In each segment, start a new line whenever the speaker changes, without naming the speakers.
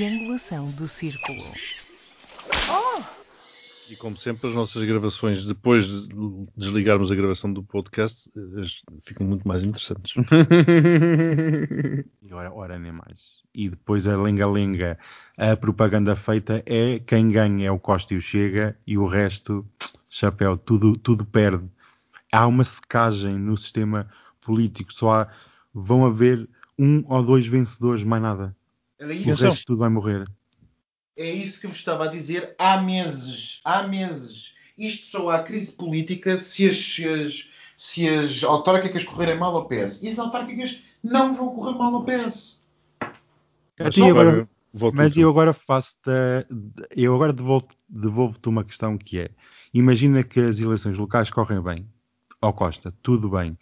Simulação do Círculo.
E como sempre, as nossas gravações, depois de desligarmos a gravação do podcast, ficam muito mais interessantes.
E ora, ora nem mais. E depois a lenga-lenga, a propaganda feita é quem ganha é o Costa e o Chega e o resto, chapéu, tudo, tudo perde. Há uma secagem no sistema político, só há, vão haver um ou dois vencedores, mais nada.
Era
O
isso,
resto tudo vai morrer.
é isso que eu vos estava a dizer há meses. Há meses. Isto só há crise política se as, se as, se as autárquicas correrem mal ao PS. E as autárquicas não vão correr mal ao PS.
Mas
E agora-
agora
Mas eu agora faço eu agora devolvo- devolvo-te uma questão que é: imagina que as eleições locais correm bem, ao Costa, tudo bem.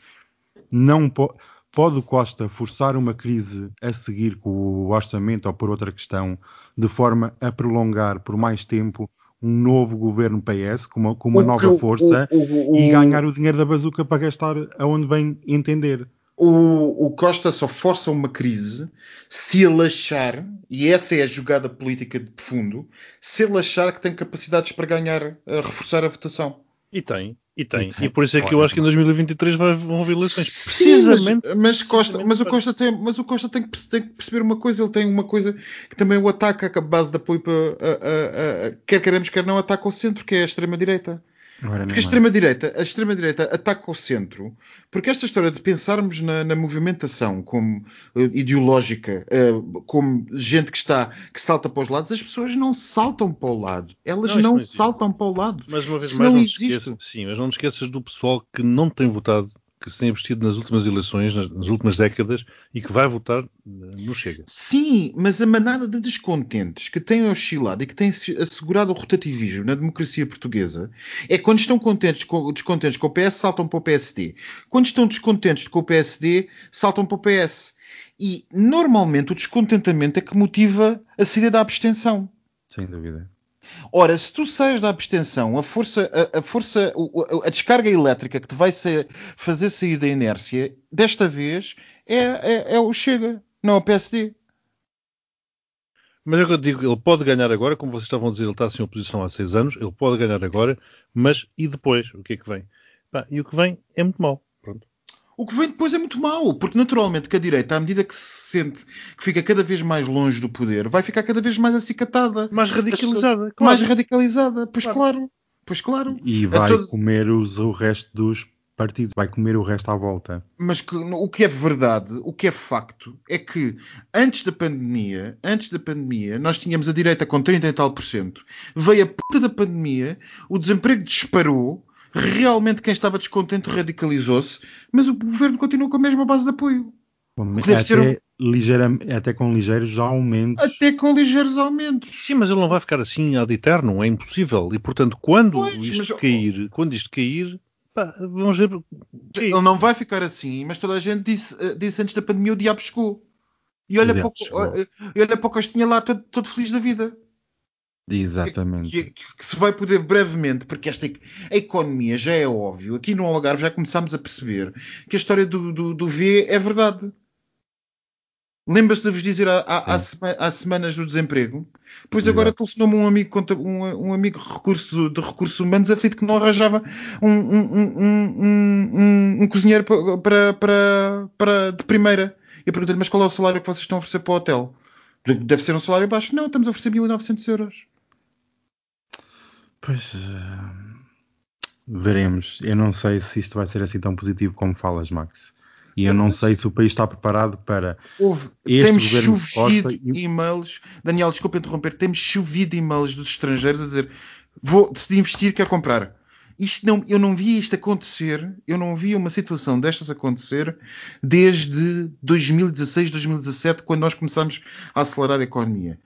Não po- pode o Costa forçar uma crise a seguir com o orçamento ou por outra questão, de forma a prolongar por mais tempo um novo governo PS com uma, com uma
O
nova
o-
força
o-
e ganhar o dinheiro da bazuca para gastar aonde bem entender.
O, Costa só força uma crise se ele achar, e essa é a jogada política de fundo, se ele achar que tem capacidades para ganhar, a reforçar a votação.
E tem, e tem.
E tem.
E por isso é que eu acho que em 2023 vai, vão haver eleições.
Sim,
Precisamente.
mas, mas Costa, mas o Costa, tem, mas o Costa tem, que, tem que perceber uma coisa. Ele tem uma coisa que também o ataca a base de apoio para. a- a- a- quer queremos, quer não, ataca o centro, que é a extrema-direita. Porque a extrema-direita, a extrema-direita ataca o centro, porque esta história de pensarmos na, na movimentação como eh, ideológica, eh, como gente que está que salta para os lados, as pessoas não saltam para o lado. Elas
Não,
não, saltam para o lado.
Mas uma vez mais,
não
não esqueças, sim, mas não te esqueças do pessoal que não tem votado, que se tem investido nas últimas eleições, nas, nas últimas décadas, e que vai votar eh, no Chega.
Sim, mas a manada de descontentes que têm oscilado e que têm se- assegurado o rotativismo na democracia portuguesa é quando estão contentes com, descontentes com o PS, saltam para o PSD. Quando estão descontentes com o PSD, saltam para o PS. E normalmente o descontentamento é que motiva a saída da abstenção.
Sem dúvida.
Ora, se tu sais da abstenção, a força, a, a força, o- a descarga elétrica que te vai sa- fazer sair da inércia, desta vez é, é- é o Chega, não é o PSD.
Mas é o que eu digo, ele pode ganhar agora, como vocês estavam a dizer, ele está sem oposição há seis anos, ele pode ganhar agora, mas e depois? O que é que vem? Pá, e o que vem é muito mau. Pronto.
O que vem depois é muito mau, porque naturalmente que a direita, à medida que se sente que fica cada vez mais longe do poder, vai ficar cada vez mais acicatada,
Mais radicalizada, claro.
mais radicalizada. Pois
Claro.
claro, pois claro.
E vai
todo-
comer os, o resto dos partidos, vai comer o resto à volta.
Mas que- o que é verdade, o que é facto, é que antes da pandemia, antes da pandemia, nós tínhamos a direita com 30 e tal por cento. Veio a puta da pandemia, o desemprego disparou, realmente quem estava descontente radicalizou-se, mas o governo continua com a mesma base de apoio. Deve
Até,
ser um-
ligeira, até com ligeiros aumentos.
Até com ligeiros aumentos.
Sim, mas ele não vai ficar assim ad eterno, é impossível. E portanto, quando
Pois,
isto
mas-
cair, quando isto cair, pá, vamos ver.
Ele não vai ficar assim, mas toda a gente disse, eh, disse antes da pandemia o diabo chegou. E olha,
O diabo
para, o-
chegou.
eh, e olha para o Costinha lá todo, todo feliz da vida.
Exatamente.
Que, que- que se vai poder brevemente, porque esta a economia já é óbvio. Aqui no Algarve já começámos a perceber que a história do, do, do V é verdade. Lembra-se de vos dizer há, há- há sema- há semanas do desemprego? Pois
Exato.
agora telefonou-me um amigo, um, um amigo recurso- de recursos humanos aflito que não arranjava um, um, um, um, um- um cozinheiro pa- para, para, para, de primeira. E eu perguntei-lhe, mas qual é o salário que vocês estão a oferecer para o hotel? Deve ser um salário baixo. Não, estamos a oferecer 1.900 euros.
Pois eh, veremos. Eu não sei se isto vai ser assim tão positivo como falas, Max. E eu não sei se o país está preparado para.
Houve,
Este
temos
governo
chovido
e-
e-mails. Daniel, desculpa interromper. Temos chovido e-mails dos estrangeiros a dizer: vou decidi investir, quero comprar. Isto não, eu não vi isto acontecer. Eu não vi uma situação destas acontecer desde 2016, 2017, quando nós começámos a acelerar a economia.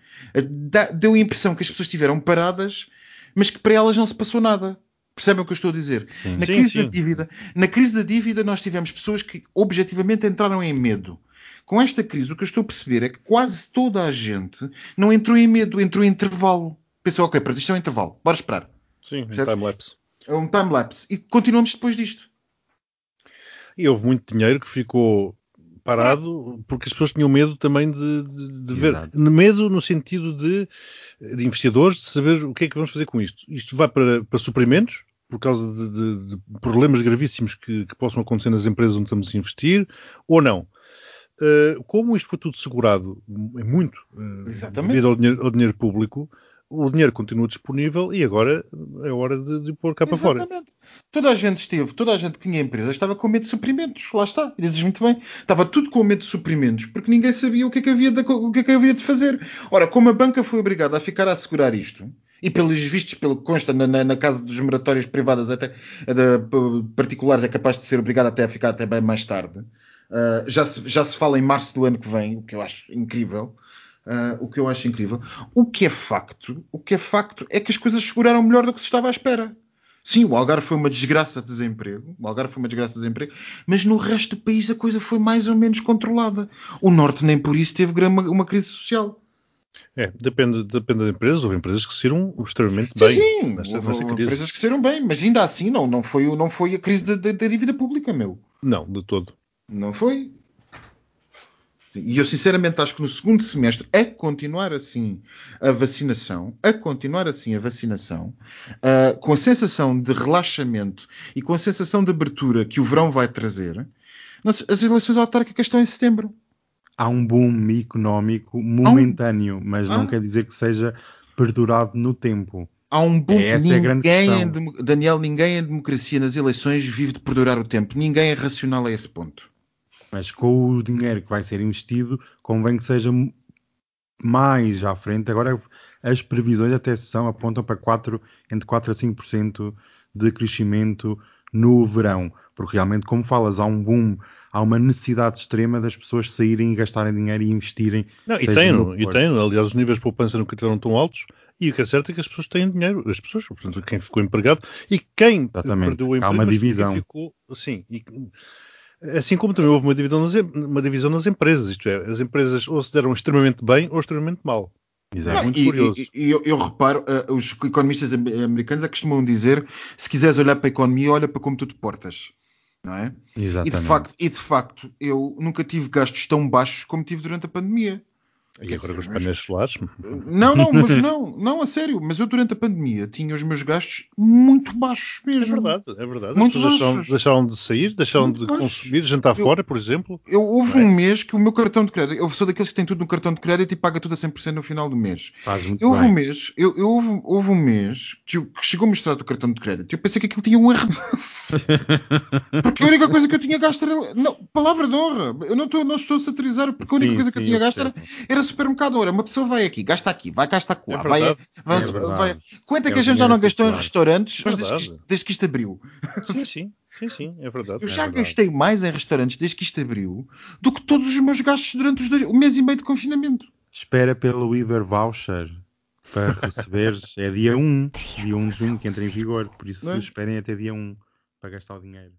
Deu a impressão que as pessoas estiveram paradas, mas que para elas não se passou nada. Percebem o que eu estou a dizer?
Sim.
Na
Sim,
crise
sim.
da dívida, na crise da dívida nós tivemos pessoas que objetivamente entraram em medo. Com esta crise, o que eu estou a perceber é que quase toda a gente não entrou em medo, entrou em intervalo. Pensou, ok, pronto, isto é um intervalo, bora esperar.
Sim,
Percebes?
time-lapse.
É um time-lapse. E continuamos depois disto.
E houve muito dinheiro que ficou parado porque as pessoas tinham medo também de, de, de ver. Medo no sentido de, de investidores, de saber o que é que vamos fazer com isto. Isto vai para, para suprimentos, por causa de, de- de problemas gravíssimos que, que possam acontecer nas empresas onde estamos a investir, ou não. Uh, como isto foi tudo segurado em muito, uh,
Exatamente.
devido ao dinheiro, ao dinheiro público, o dinheiro continua disponível e agora é hora de, de pôr cá para fora.
Exatamente. Toda a gente esteve, toda a gente que tinha empresa estava com medo de suprimentos. Lá está. E dizes muito bem. Estava tudo com medo de suprimentos porque ninguém sabia o que é que havia de, o que é que havia de fazer. Ora, como a banca foi obrigada a ficar a assegurar isto, e pelos vistos, pelo que consta na, na, na casa dos moratórios privadas até de, particulares, é capaz de ser obrigada até a ficar até bem mais tarde. Uh, já, se, já se fala em março do ano que vem, o que eu acho incrível. Uh, o que eu acho incrível. O que é facto, o que é facto é que as coisas seguraram melhor do que se estava à espera. Sim, o Algarve foi uma desgraça de desemprego. O Algarve foi uma desgraça de desemprego. Mas no resto do país a coisa foi mais ou menos controlada. O Norte nem por isso teve uma crise social.
É, depende, depende das empresas. Houve empresas que saíram extremamente
Sim,
bem.
sim.
nesta-
houve
nesta
empresas que saíram bem. Mas ainda assim não, não, foi, não foi a crise da, da- da dívida pública, meu.
Não, de todo.
Não foi. E eu sinceramente acho que no segundo semestre, a continuar assim a vacinação, a continuar assim a vacinação, ah, com a sensação de relaxamento e com a sensação de abertura que o verão vai trazer, as eleições autárquicas estão em setembro.
Há um boom económico momentâneo, mas não
Ah.
quer dizer que seja perdurado no tempo.
Há um boom.
Essa é a grande
ninguém
questão.
Daniel, ninguém em democracia nas eleições vive de perdurar o tempo. Ninguém é racional a esse ponto.
Mas com o dinheiro que vai ser investido, convém que seja mais à frente. Agora, as previsões até são apontam para 4, entre 4 a 5% de crescimento no verão. Porque realmente, como falas, há um boom, há uma necessidade extrema das pessoas saírem e gastarem dinheiro e investirem.
Não, e tem, e tem. Aliás, os níveis de poupança nunca estiveram tão altos. E o que é certo é que as pessoas têm dinheiro. As pessoas, portanto, quem ficou empregado e quem
Exatamente.
perdeu o
Há
emprego.
uma
mas
divisão.
Ficou, sim, e- assim como também houve uma divisão, nas, uma divisão nas empresas. Isto é, as empresas ou se deram extremamente bem ou extremamente mal.
Exato.
É muito
e,
curioso.
e- e eu, eu reparo, ah, os economistas am- americanos costumam dizer: se quiseres olhar para a economia, olha para como tu te portas. Não é? E de,
Exatamente.
facto, e de facto, eu nunca tive gastos tão baixos como tive durante a pandemia.
E
Quer
agora
dizer,
com os
mas-
painéis solares.
Não, não, mas não, não, a sério. Mas eu durante a pandemia tinha os meus gastos muito baixos
É
mesmo.
verdade, é verdade. As
Muito
pessoas deixaram, deixaram de sair, deixaram
Muito
de
baixos.
consumir, jantar
Eu-
fora, por exemplo.
Eu, houve
é?
um mês que o meu cartão de crédito, eu sou daqueles que têm tudo no cartão de crédito e paga tudo a 100% no final do mês.
Faz muito
Eu houve um mês, eu, eu houve, houve um mês que, eu- que chegou a mostrar o cartão de crédito e eu pensei que aquilo tinha um erro. porque a única coisa que eu tinha gasto era. Não, palavra de honra. Eu não estou, não estou a satirizar porque a única
Sim,
coisa que eu
sim,
tinha
eu
gasto era,
percebo.
era supermercado. Ora, uma pessoa vai aqui, gasta aqui, vai gastar lá,
É
vai, vai,
É
vai- Quanto é
É
que a gente já não gastou em restaurantes desde que, isto, desde que isto abriu?
Sim, sim, sim, sim, é verdade.
Eu
é
já
verdade.
gastei mais em restaurantes desde que isto abriu do que todos os meus gastos durante os dois, o mês e meio de confinamento.
Espera pelo Iver Voucher para receberes. é dia 1, dia 1 de junho que entra em vigor. Por isso,
é?
esperem até dia 1 para gastar o dinheiro.